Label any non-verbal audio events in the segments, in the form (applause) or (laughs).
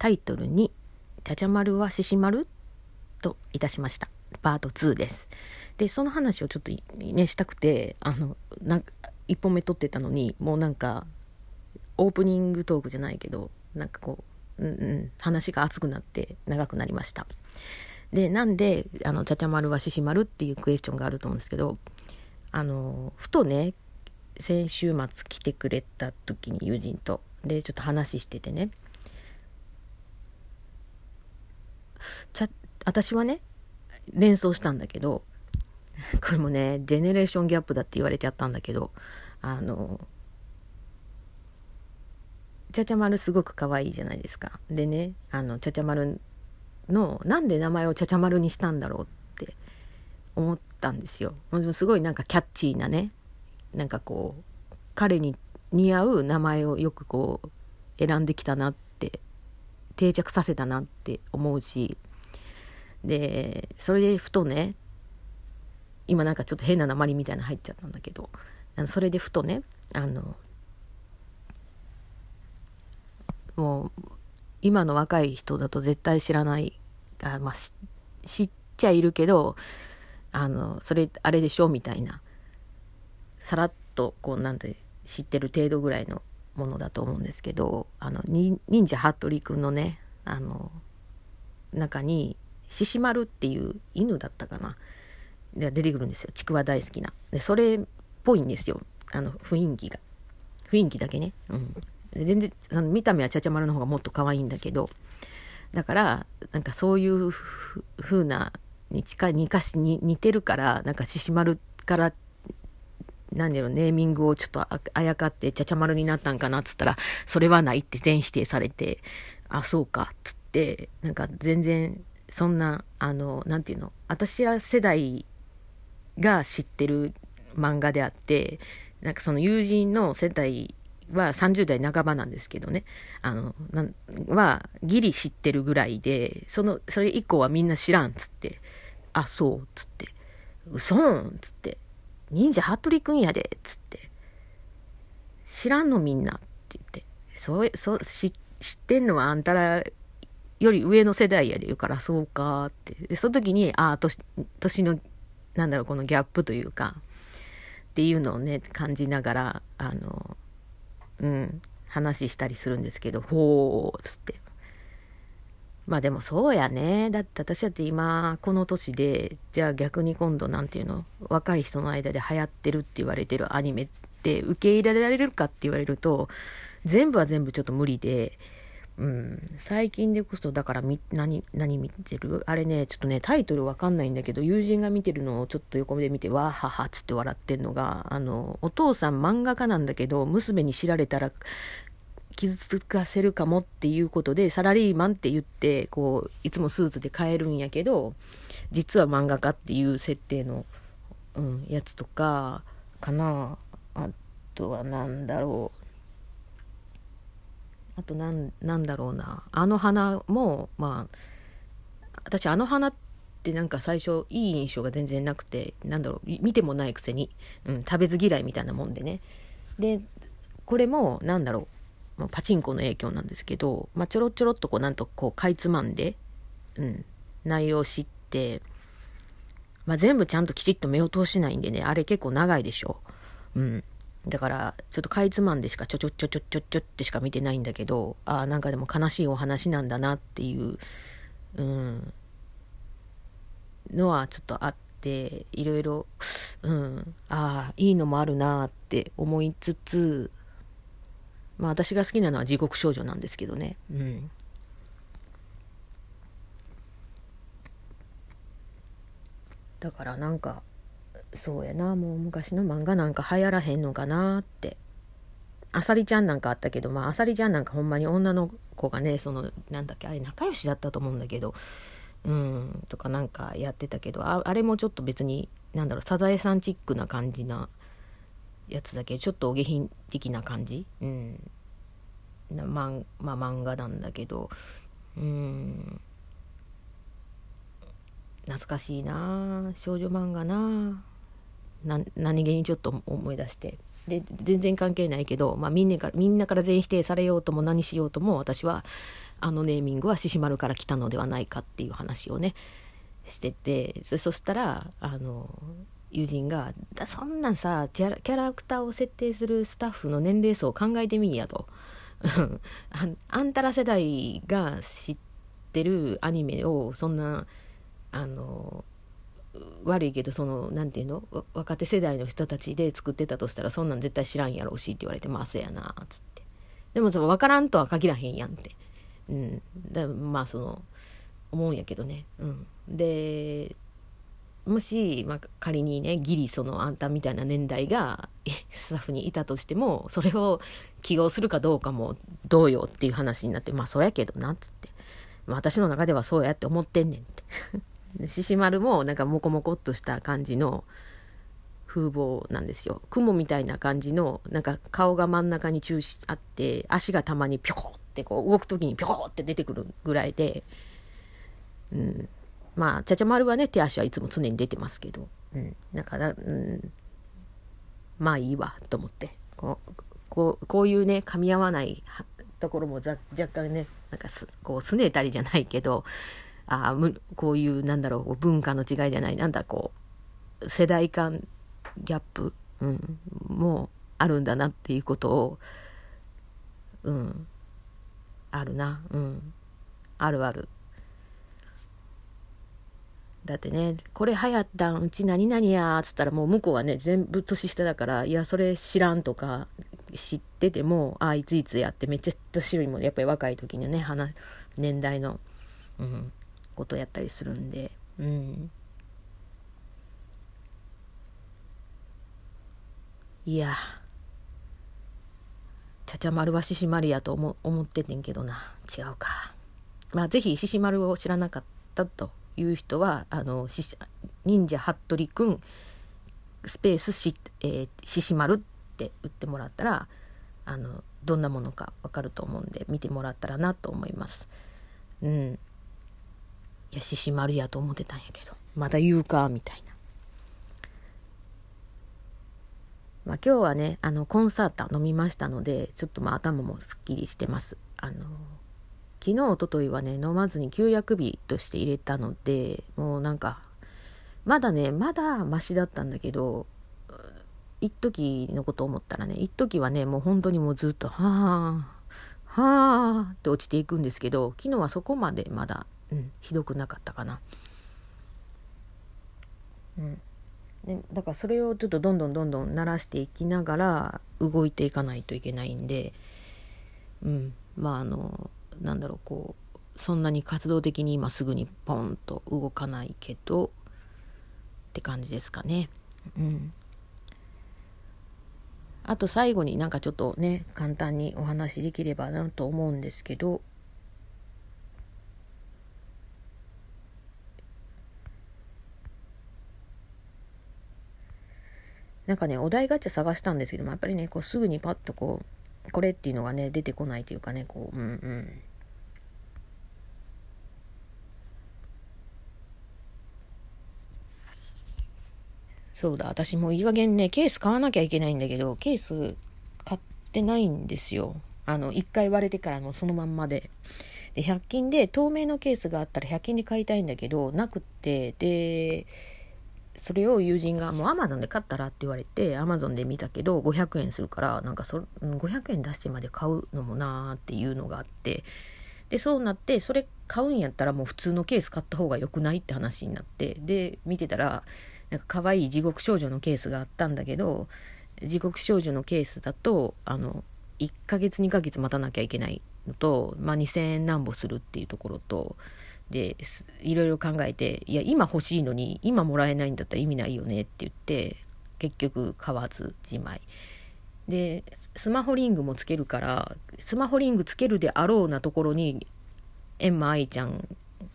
タイトルに「ちゃちゃ丸は獅子丸?」といたしましたパート2ですでその話をちょっとねしたくてあのなんか1本目撮ってたのにもうなんかオープニングトークじゃないけどなんかこう、うんうん、話が熱くなって長くなりましたでなんであのちゃちゃ丸は獅子丸っていうクエスチョンがあると思うんですけどあのふとね先週末来てくれた時に友人とでちょっと話しててねちゃ私はね連想したんだけど (laughs) これもねジェネレーションギャップだって言われちゃったんだけどあのちゃちゃ丸すごく可愛いじゃないですか。でねあのちゃちゃ丸のなんで名前をちゃちゃ丸にしたんだろうって思ったんですよ。すごいなんかキャッチーなねなんかこう彼に似合う名前をよくこう選んできたなって定着させたなって思うしでそれでふとね今なんかちょっと変な鉛みたいなの入っちゃったんだけどあのそれでふとねあのもう今の若い人だと絶対知らないあ、まあ、知っちゃいるけどあのそれあれでしょみたいなさらっとこうなんて知ってる程度ぐらいのものだと思うんですけどあの忍者服部君のねあの中に獅子丸っていう犬だったかなで出てくるんですよ。ちくわ大好きな。でそれっぽいんですよ。あの雰囲気が。雰囲気だけね。うん。全然あの見た目はちゃちゃ丸の方がもっと可愛いんだけどだからなんかそういうふうなに近いにかしに似てるからなんか獅子丸から何だろうネーミングをちょっとあやかってちゃちゃ丸になったんかなっつったらそれはないって全否定されてあそうかっつってなんか全然そんなあの何て言うの私ら世代が知ってる漫画であってなんかその友人の世代は30代半ばなんですけどね。あのなんはギリ知ってるぐらいでそのそれ以降はみんな知らんっつって「あそう」っつって「嘘ん」っつって「忍者服部くんやで」っつって「知らんのみんな」って言って「そうそう知ってんのはあんたらより上の世代やで言うからそうかって。でその時にああ年年のなんだろうこのギャップというかっていうのをね感じながらあのうん話したりするんですけど「ほう」っつって。まあでもそうやねだって私だって今この年でじゃあ逆に今度なんていうの若い人の間で流行ってるって言われてるアニメって受け入れられるかって言われると全部は全部ちょっと無理で。うん、最近でこそだからみ何何見てる？あれねちょっとねタイトルわかんないんだけど友人が見てるのをちょっと横目で見てわーははっつって笑ってんのがあのお父さん漫画家なんだけど娘に知られたら傷つかせるかもっていうことでサラリーマンって言ってこういつもスーツで買えるんやけど実は漫画家っていう設定の、うん、やつとかかな。あとは何だろう。あとなんなんだろうな。あの花もまあ私あの花ってなんか最初いい印象が全然なくてなんだろう。見てもないくせに、うん、食べず嫌いみたいなもんでね。でこれもなんだろう、まあ、パチンコの影響なんですけど、まあ、ちょろちょろっとこうなんとこうかいつまんで、うん、内容を知って、まあ、全部ちゃんときちっと目を通しないんでねあれ結構長いでしょ。うん。だから、ちょっとかいつまんでしかちょちょちょちょちょちょってしか見てないんだけど、ああ、なんかでも悲しいお話なんだなっていう、うん、のはちょっとあって、いろいろ、うん、ああ、いいのもあるなって思いつつ、まあ私が好きなのは地獄少女なんですけどね。うん。だからなんか、そうやなもう昔の漫画なんか流行らへんのかなってあさりちゃんなんかあったけどまああさりちゃんなんかほんまに女の子がねそのなんだっけあれ仲良しだったと思うんだけどうんとかなんかやってたけどああれもちょっと別になんだろうサザエさんチックな感じなやつだけちょっとお下品的な感じ？うん。まんまあ漫画なんだけど。うん。懐かしいな。少女漫画な。な何気にちょっと思い出して。で全然関係ないけど、まあ、みんなからみんなから全否定されようとも何しようとも私はあのネーミングは獅子丸から来たのではないかっていう話をねしてて。そしたらあの友人が「だそんなんさキャラキャラクターを設定するスタッフの年齢層を考えてみんや」と。(laughs) ああんたら世代が知ってるアニメをそんなあの悪いけどその何て言うの？若手世代の人たちで作ってたとしたらそんなん絶対知らんやろうしって言われてまあそうやなっつって。でもその分からんとは限らへんやんって。うん。だまあその思うんやけどね。うん。でもし、まあ、仮にねギリそのあんたみたいな年代が (laughs) スタッフにいたとしてもそれを起用するかどうかもどうよっていう話になってまあそりゃけどなっつって、まあ、私の中ではそうやって思ってんねんって。(laughs) 獅子丸もなんかモコモコっとした感じの風貌なんですよ。雲みたいな感じのなんか顔が真ん中に中心あって足がたまにピョコってこう動く時にピョコって出てくるぐらいで、うん、まあちゃちゃ丸はね手足はいつも常に出てますけど、うん、だから、うん、まあいいわと思って。こうこうこういうね噛み合わないところも若干ねなんかすこうすねたりじゃないけどあこういうなんだろう文化の違いじゃないなんだこう世代間ギャップ、うん、もあるんだなっていうことをうん。あるな。うん。あるある。だってねこれ流行ったんうち何々やっつったらもう向こうはね全部年下だからいやそれ知らんとか知っててもあいついつやってめっちゃ年よりもやっぱり若い時にね年代の、うん、ことやったりするんで、うん。いや、ちゃちゃ丸は獅子丸やと思思っててんけどな。違うか。まあ、ぜひ獅子丸を知らなかったという人は、あの、忍者服部くん、スペースし、えー、獅子丸って打ってもらったら、あの、どんなものかわかると思うんで、見てもらったらなと思います。うん。いや獅子丸やと思ってたんやけどまだ言うかみたいなまあ今日はねあのコンサータ飲みましたのでちょっとまあ頭もすっきりしてますあの昨日おとといはね飲まずに休薬日として入れたのでもうなんかまだねまだマシだったんだけど一時のこと思ったらね一時はねもう本当にもうずっとはあはあって落ちていくんですけど昨日はそこまでまだうん、ひどくなかったかな。うん、でだからそれをちょっとどんどんどんどん慣らしていきながら動いていかないといけないんで、うん、まああのなんだろうこうそんなに活動的に今すぐにポンと動かないけどって感じですかね。うん、あと最後になんかちょっとね簡単にお話できればなと思うんですけどなんかね、お題ガチャ探したんですけども、やっぱりね、こうすぐにパッとこう、これっていうのがね、出てこないというかね、こう、うんうん。そうだ、私もいい加減ね、ケース買わなきゃいけないんだけど、ケース買ってないんですよ。あの、一回割れてからもそのまんまで。で、100均で透明のケースがあったら100均で買いたいんだけど、なくって、で、それを友人が「もうアマゾンで買ったら?」って言われてアマゾンで見たけど500円するからなんかそ500円出してまで買うのもなーっていうのがあってでそうなってそれ買うんやったらもう普通のケース買った方が良くないって話になってで見てたらなんか可愛い地獄少女のケースがあったんだけど地獄少女のケースだとあの1ヶ月2ヶ月待たなきゃいけないのと、まあ、2000円なんぼするっていうところとでいろいろ考えていや今欲しいのに今もらえないんだったら意味ないよねって言って結局買わずじまい。でスマホリングもつけるからスマホリングつけるであろうなところにエンマ愛ちゃん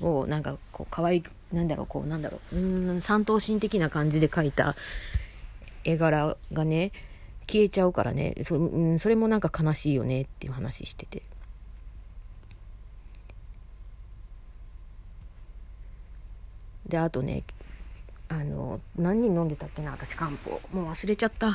をなんかこう可愛いなんだろうこうなんだろう。うん三頭身的な感じで描いた絵柄がね消えちゃうからね。そ,、うん、それもなんか悲しいよねっていう話してて。であとねあの何人飲んでたっけな私漢方。もう忘れちゃった。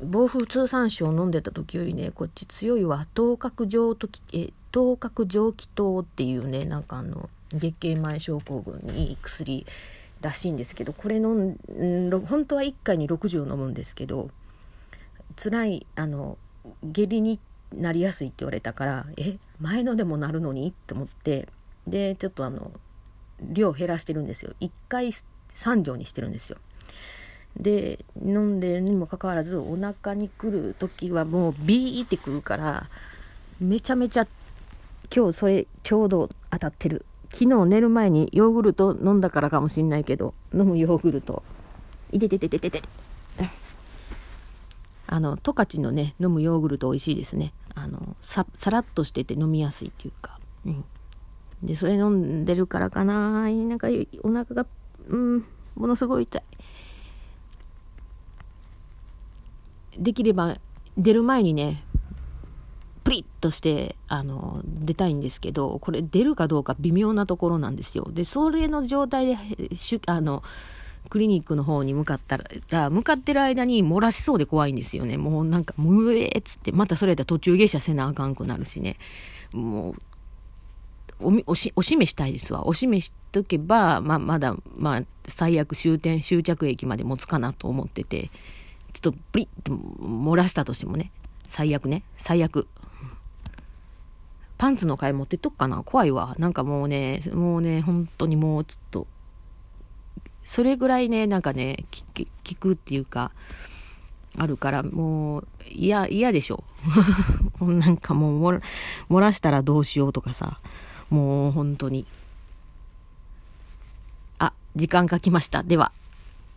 暴風通産省飲んでた時よりねこっち強いわ。頭角上ときえ頭角上気糖っていうねなんかあの月経前症候群にいい薬らしいんですけどこれ飲ん本当は1回に60を飲むんですけど辛いあの下痢になりやすいって言われたからえ前のでもなるのにって思ってでちょっとあの量減らしてるんですよ。1回3錠にしてるんですよ。で飲んでるにもかかわらずお腹に来る時はもうビーってくるからめちゃめちゃ今日それちょうど当たってる。昨日寝る前にヨーグルト飲んだからかもしんないけど飲むヨーグルト。いててててててあの十勝のね飲むヨーグルト美味しいですね。あのささらっとしてて飲みやすいっていうか。うん。でそれ飲んでるからかななんかお腹がうんものすごい痛い。できれば出る前にねプリッとしてあの出たいんですけどこれ出るかどうか微妙なところなんですよ。でそれの状態でしゅあのクリニックの方に向かったら向かってる間に漏らしそうで怖いんですよね。もうなんか「むえ」っつってまたそれやったら途中下車せなあかんくなるしね。もうおみおしおしめしたいですわ。おしめしとけば、まあ、まだ、まあ、最悪終点終着駅まで持つかなと思っててちょっとプリッと漏らしたとしてもね最悪ね。最悪。パンツの替え持ってっとくかな？怖いわ。なんかもうねもうね本当にもうちょっと。それぐらいねなんかね聞くっていうかあるからもう嫌嫌でしょ。(laughs) なんかもう漏らしたらどうしようとかさ。もう本当に。あ時間が来ました。では。